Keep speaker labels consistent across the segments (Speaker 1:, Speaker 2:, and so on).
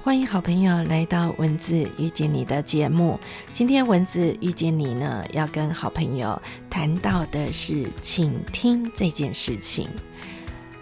Speaker 1: 欢迎好朋友来到文字遇见你的节目。今天文字遇见你呢，要跟好朋友谈到的是倾听这件事情。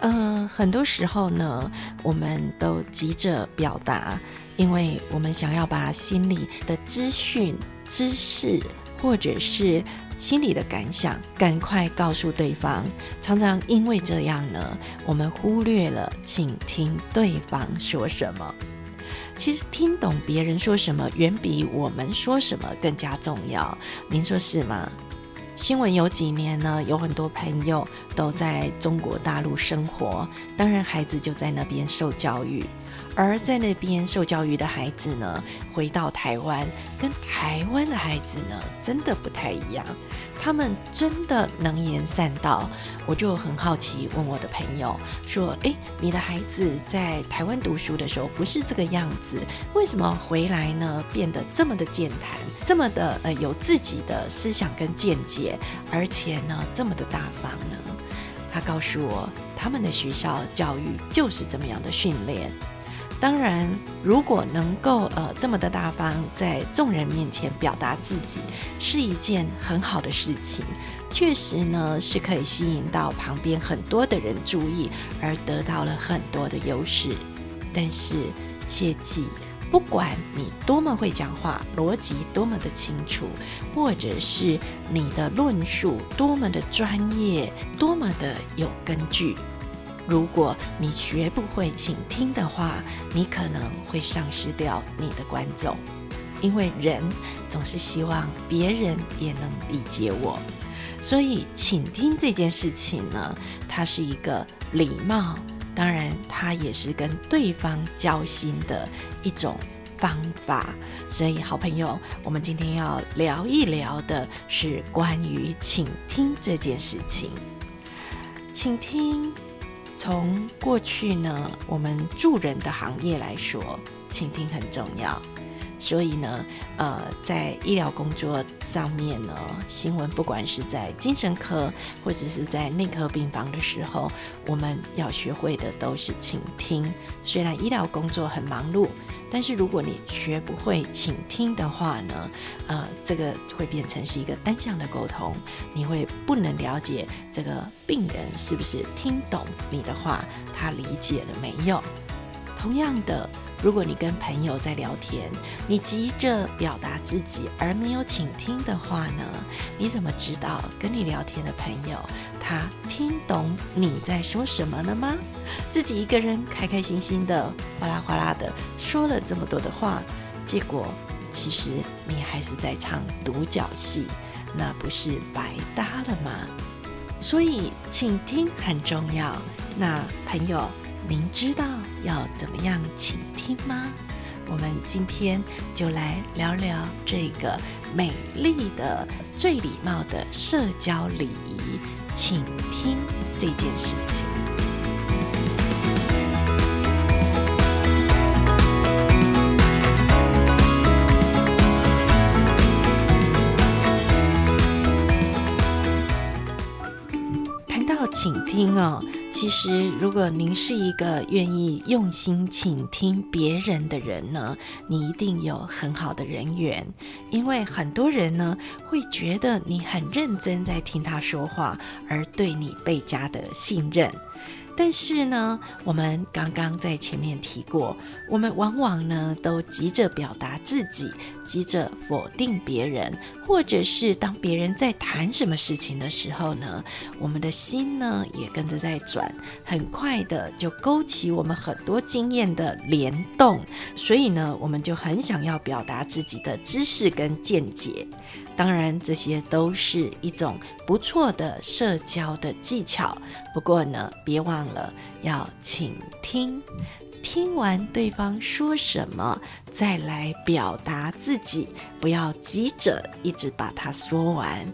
Speaker 1: 呃，很多时候呢，我们都急着表达，因为我们想要把心里的资讯、知识，或者是心里的感想，赶快告诉对方。常常因为这样呢，我们忽略了倾听对方说什么。其实听懂别人说什么，远比我们说什么更加重要。您说是吗？新闻有几年呢？有很多朋友都在中国大陆生活，当然孩子就在那边受教育。而在那边受教育的孩子呢，回到台湾，跟台湾的孩子呢，真的不太一样。他们真的能言善道，我就很好奇，问我的朋友说：“诶，你的孩子在台湾读书的时候不是这个样子，为什么回来呢？变得这么的健谈，这么的呃有自己的思想跟见解，而且呢这么的大方呢？”他告诉我，他们的学校教育就是这么样的训练。当然，如果能够呃这么的大方，在众人面前表达自己，是一件很好的事情。确实呢，是可以吸引到旁边很多的人注意，而得到了很多的优势。但是切记，不管你多么会讲话，逻辑多么的清楚，或者是你的论述多么的专业，多么的有根据。如果你学不会倾听的话，你可能会丧失掉你的观众，因为人总是希望别人也能理解我。所以，倾听这件事情呢，它是一个礼貌，当然，它也是跟对方交心的一种方法。所以，好朋友，我们今天要聊一聊的是关于倾听这件事情。倾听。从过去呢，我们助人的行业来说，倾听很重要。所以呢，呃，在医疗工作上面呢，新闻不管是在精神科或者是在内科病房的时候，我们要学会的都是倾听。虽然医疗工作很忙碌。但是如果你学不会倾听的话呢，呃，这个会变成是一个单向的沟通，你会不能了解这个病人是不是听懂你的话，他理解了没有？同样的。如果你跟朋友在聊天，你急着表达自己而没有倾听的话呢？你怎么知道跟你聊天的朋友他听懂你在说什么了吗？自己一个人开开心心的哗啦哗啦的说了这么多的话，结果其实你还是在唱独角戏，那不是白搭了吗？所以倾听很重要。那朋友。您知道要怎么样倾听吗？我们今天就来聊聊这个美丽的、最礼貌的社交礼仪——倾听这件事情。谈到倾听哦。其实，如果您是一个愿意用心倾听别人的人呢，你一定有很好的人缘，因为很多人呢会觉得你很认真在听他说话，而对你倍加的信任。但是呢，我们刚刚在前面提过，我们往往呢都急着表达自己，急着否定别人，或者是当别人在谈什么事情的时候呢，我们的心呢也跟着在转，很快的就勾起我们很多经验的联动，所以呢，我们就很想要表达自己的知识跟见解。当然，这些都是一种不错的社交的技巧。不过呢，别忘了要倾听，听完对方说什么，再来表达自己，不要急着一直把它说完。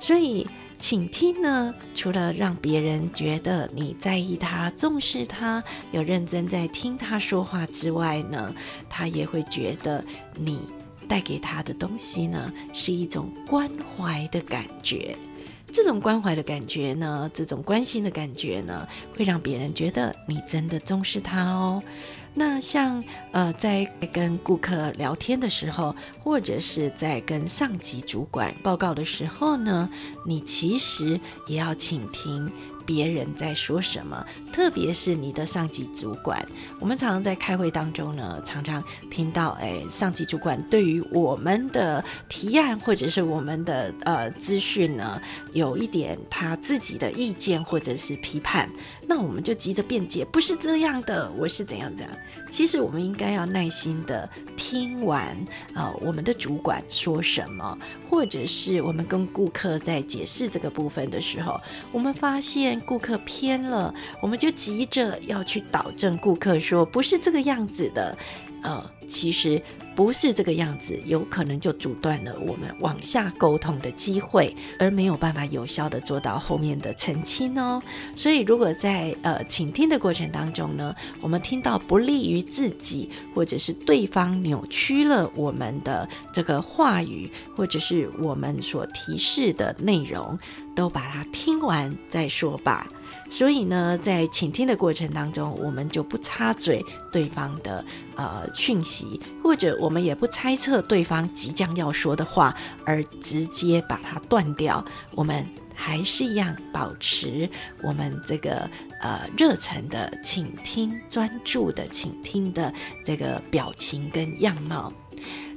Speaker 1: 所以，倾听呢，除了让别人觉得你在意他、重视他、有认真在听他说话之外呢，他也会觉得你。带给他的东西呢，是一种关怀的感觉。这种关怀的感觉呢，这种关心的感觉呢，会让别人觉得你真的重视他哦。那像呃，在跟顾客聊天的时候，或者是在跟上级主管报告的时候呢，你其实也要倾听。别人在说什么，特别是你的上级主管。我们常常在开会当中呢，常常听到，哎，上级主管对于我们的提案或者是我们的呃资讯呢，有一点他自己的意见或者是批判，那我们就急着辩解，不是这样的，我是怎样怎样。其实我们应该要耐心的听完啊，我们的主管说什么，或者是我们跟顾客在解释这个部分的时候，我们发现。顾客偏了，我们就急着要去导正顾客，说不是这个样子的，呃，其实不是这个样子，有可能就阻断了我们往下沟通的机会，而没有办法有效的做到后面的澄清哦。所以，如果在呃倾听的过程当中呢，我们听到不利于自己，或者是对方扭曲了我们的这个话语，或者是我们所提示的内容。都把它听完再说吧。所以呢，在倾听的过程当中，我们就不插嘴对方的呃讯息，或者我们也不猜测对方即将要说的话，而直接把它断掉。我们还是一样保持我们这个呃热忱的倾听、专注的倾听的这个表情跟样貌。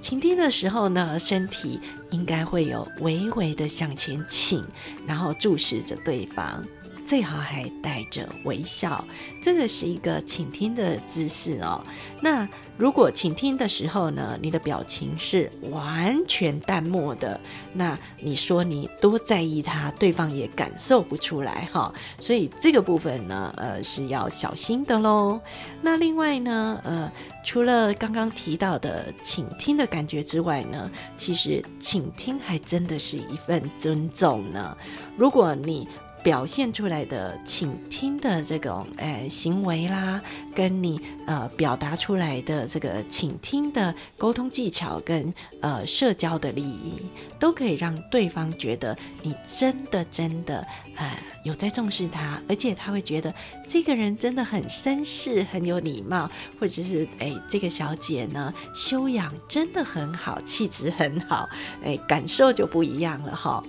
Speaker 1: 倾听的时候呢，身体应该会有微微的向前倾，然后注视着对方，最好还带着微笑。这个是一个倾听的姿势哦。那如果倾听的时候呢，你的表情是完全淡漠的，那你说你多在意他，对方也感受不出来哈。所以这个部分呢，呃，是要小心的喽。那另外呢，呃，除了刚刚提到的倾听的感觉之外呢，其实倾听还真的是一份尊重呢。如果你表现出来的倾听的这种诶行为啦，跟你呃表达出来的这个倾听的沟通技巧跟呃社交的利益，都可以让对方觉得你真的真的呃有在重视他，而且他会觉得这个人真的很绅士、很有礼貌，或者是诶这个小姐呢修养真的很好，气质很好，诶感受就不一样了哈。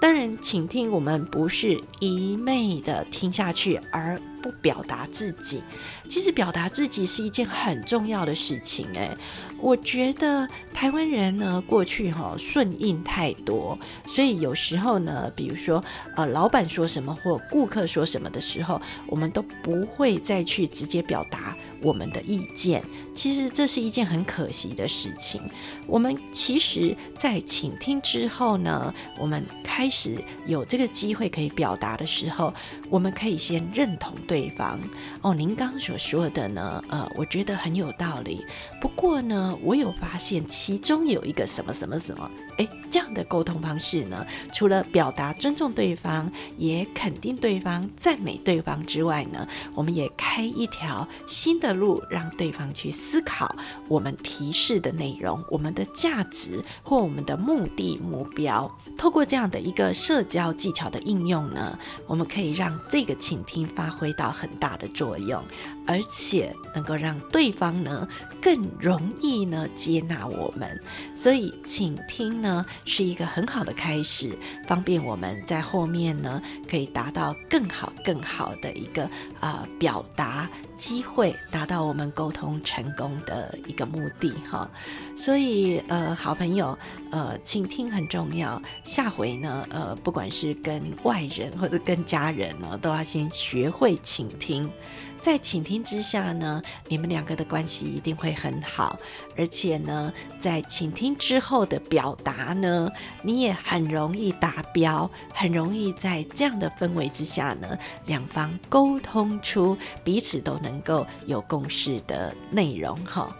Speaker 1: 当然，请听，我们不是一昧的听下去而不表达自己。其实表达自己是一件很重要的事情。诶，我觉得台湾人呢，过去哈顺应太多，所以有时候呢，比如说呃，老板说什么或顾客说什么的时候，我们都不会再去直接表达。我们的意见，其实这是一件很可惜的事情。我们其实，在倾听之后呢，我们开始有这个机会可以表达的时候，我们可以先认同对方。哦，您刚刚说的呢，呃，我觉得很有道理。不过呢，我有发现其中有一个什么什么什么，诶，这样的沟通方式呢，除了表达尊重对方，也肯定对方、赞美对方之外呢，我们也开一条新的。路让对方去思考我们提示的内容、我们的价值或我们的目的目标。透过这样的一个社交技巧的应用呢，我们可以让这个倾听发挥到很大的作用，而且能够让对方呢更容易呢接纳我们。所以倾听呢是一个很好的开始，方便我们在后面呢可以达到更好、更好的一个啊表达。机会达到我们沟通成功的一个目的哈，所以呃，好朋友呃，倾听很重要。下回呢，呃，不管是跟外人或者跟家人呢，都要先学会倾听。在倾听之下呢，你们两个的关系一定会很好，而且呢，在倾听之后的表达呢，你也很容易达标，很容易在这样的氛围之下呢，两方沟通出彼此都能够有共识的内容哈。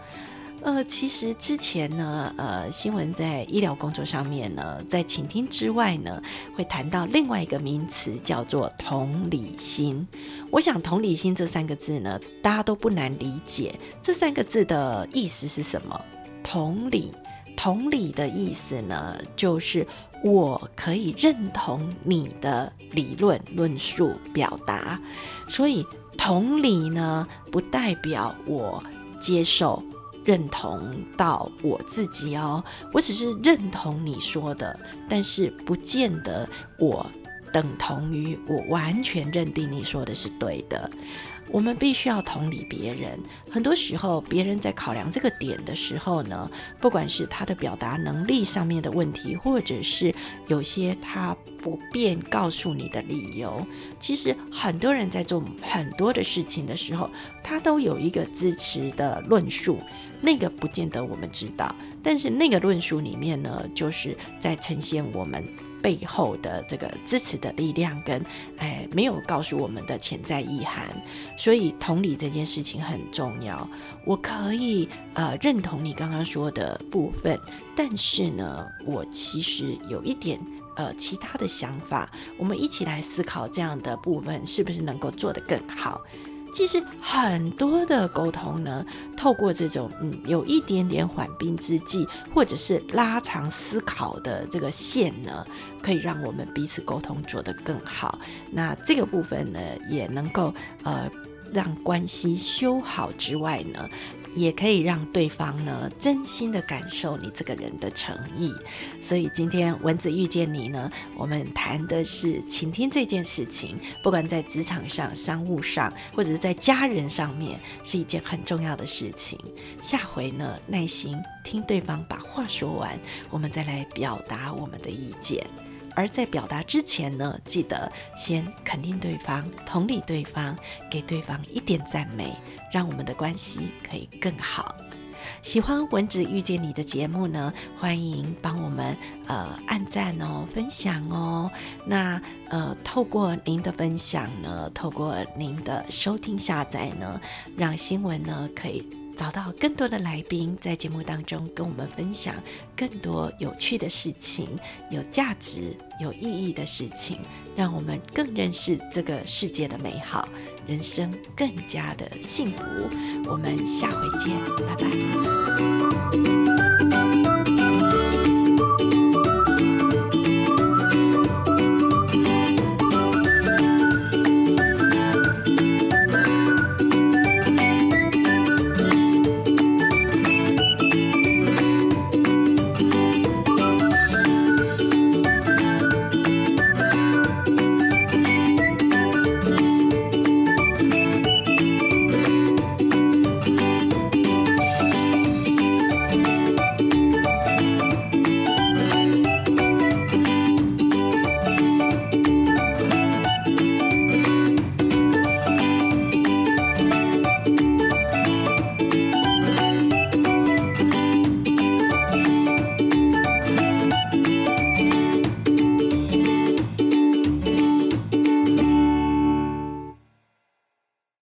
Speaker 1: 呃，其实之前呢，呃，新闻在医疗工作上面呢，在倾听之外呢，会谈到另外一个名词叫做同理心。我想同理心这三个字呢，大家都不难理解。这三个字的意思是什么？同理，同理的意思呢，就是我可以认同你的理论论述表达，所以同理呢，不代表我。接受、认同到我自己哦。我只是认同你说的，但是不见得我等同于我完全认定你说的是对的。我们必须要同理别人。很多时候，别人在考量这个点的时候呢，不管是他的表达能力上面的问题，或者是有些他不便告诉你的理由，其实很多人在做很多的事情的时候，他都有一个支持的论述。那个不见得我们知道，但是那个论述里面呢，就是在呈现我们。背后的这个支持的力量，跟哎没有告诉我们的潜在意涵，所以同理这件事情很重要。我可以呃认同你刚刚说的部分，但是呢，我其实有一点呃其他的想法，我们一起来思考这样的部分是不是能够做得更好。其实很多的沟通呢，透过这种嗯有一点点缓兵之计，或者是拉长思考的这个线呢，可以让我们彼此沟通做得更好。那这个部分呢，也能够呃让关系修好之外呢。也可以让对方呢真心的感受你这个人的诚意，所以今天蚊子遇见你呢，我们谈的是倾听这件事情，不管在职场上、商务上，或者是在家人上面，是一件很重要的事情。下回呢，耐心听对方把话说完，我们再来表达我们的意见。而在表达之前呢，记得先肯定对方，同理对方，给对方一点赞美，让我们的关系可以更好。喜欢蚊子遇见你的节目呢，欢迎帮我们呃按赞哦，分享哦。那呃，透过您的分享呢，透过您的收听下载呢，让新闻呢可以。找到更多的来宾，在节目当中跟我们分享更多有趣的事情、有价值、有意义的事情，让我们更认识这个世界的美好，人生更加的幸福。我们下回见，拜拜。